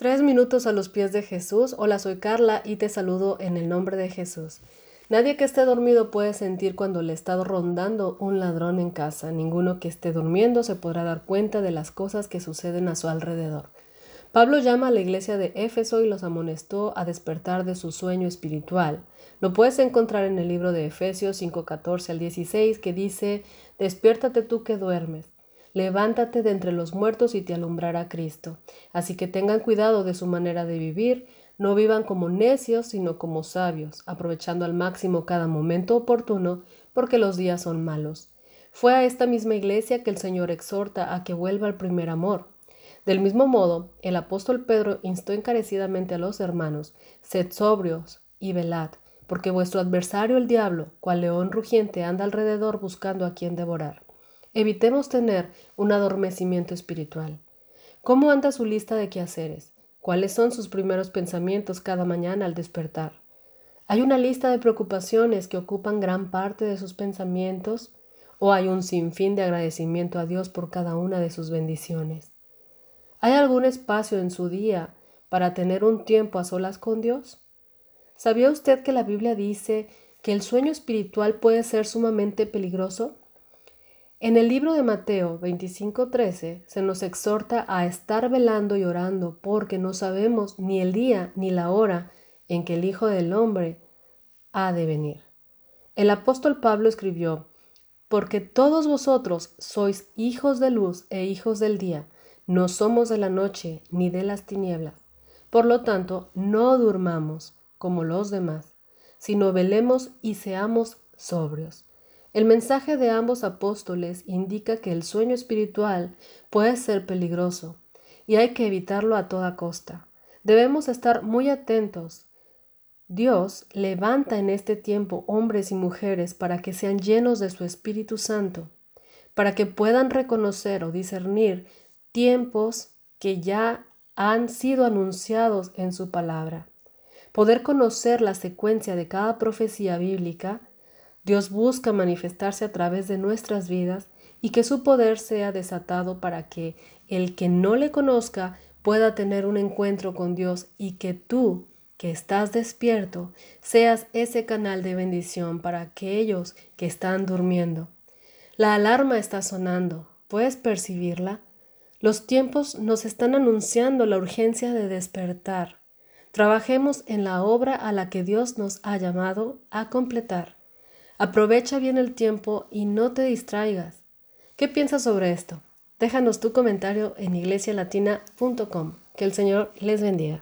Tres minutos a los pies de Jesús. Hola, soy Carla y te saludo en el nombre de Jesús. Nadie que esté dormido puede sentir cuando le está rondando un ladrón en casa. Ninguno que esté durmiendo se podrá dar cuenta de las cosas que suceden a su alrededor. Pablo llama a la iglesia de Éfeso y los amonestó a despertar de su sueño espiritual. Lo puedes encontrar en el libro de Efesios 5:14 al 16 que dice, Despiértate tú que duermes levántate de entre los muertos y te alumbrará Cristo. Así que tengan cuidado de su manera de vivir, no vivan como necios, sino como sabios, aprovechando al máximo cada momento oportuno, porque los días son malos. Fue a esta misma iglesia que el Señor exhorta a que vuelva al primer amor. Del mismo modo, el apóstol Pedro instó encarecidamente a los hermanos, sed sobrios y velad, porque vuestro adversario el diablo, cual león rugiente, anda alrededor buscando a quien devorar. Evitemos tener un adormecimiento espiritual. ¿Cómo anda su lista de quehaceres? ¿Cuáles son sus primeros pensamientos cada mañana al despertar? ¿Hay una lista de preocupaciones que ocupan gran parte de sus pensamientos? ¿O hay un sinfín de agradecimiento a Dios por cada una de sus bendiciones? ¿Hay algún espacio en su día para tener un tiempo a solas con Dios? ¿Sabía usted que la Biblia dice que el sueño espiritual puede ser sumamente peligroso? En el libro de Mateo 25:13 se nos exhorta a estar velando y orando porque no sabemos ni el día ni la hora en que el Hijo del Hombre ha de venir. El apóstol Pablo escribió, porque todos vosotros sois hijos de luz e hijos del día, no somos de la noche ni de las tinieblas. Por lo tanto, no durmamos como los demás, sino velemos y seamos sobrios. El mensaje de ambos apóstoles indica que el sueño espiritual puede ser peligroso y hay que evitarlo a toda costa. Debemos estar muy atentos. Dios levanta en este tiempo hombres y mujeres para que sean llenos de su Espíritu Santo, para que puedan reconocer o discernir tiempos que ya han sido anunciados en su palabra. Poder conocer la secuencia de cada profecía bíblica Dios busca manifestarse a través de nuestras vidas y que su poder sea desatado para que el que no le conozca pueda tener un encuentro con Dios y que tú, que estás despierto, seas ese canal de bendición para aquellos que están durmiendo. La alarma está sonando. ¿Puedes percibirla? Los tiempos nos están anunciando la urgencia de despertar. Trabajemos en la obra a la que Dios nos ha llamado a completar. Aprovecha bien el tiempo y no te distraigas. ¿Qué piensas sobre esto? Déjanos tu comentario en iglesialatina.com. Que el Señor les bendiga.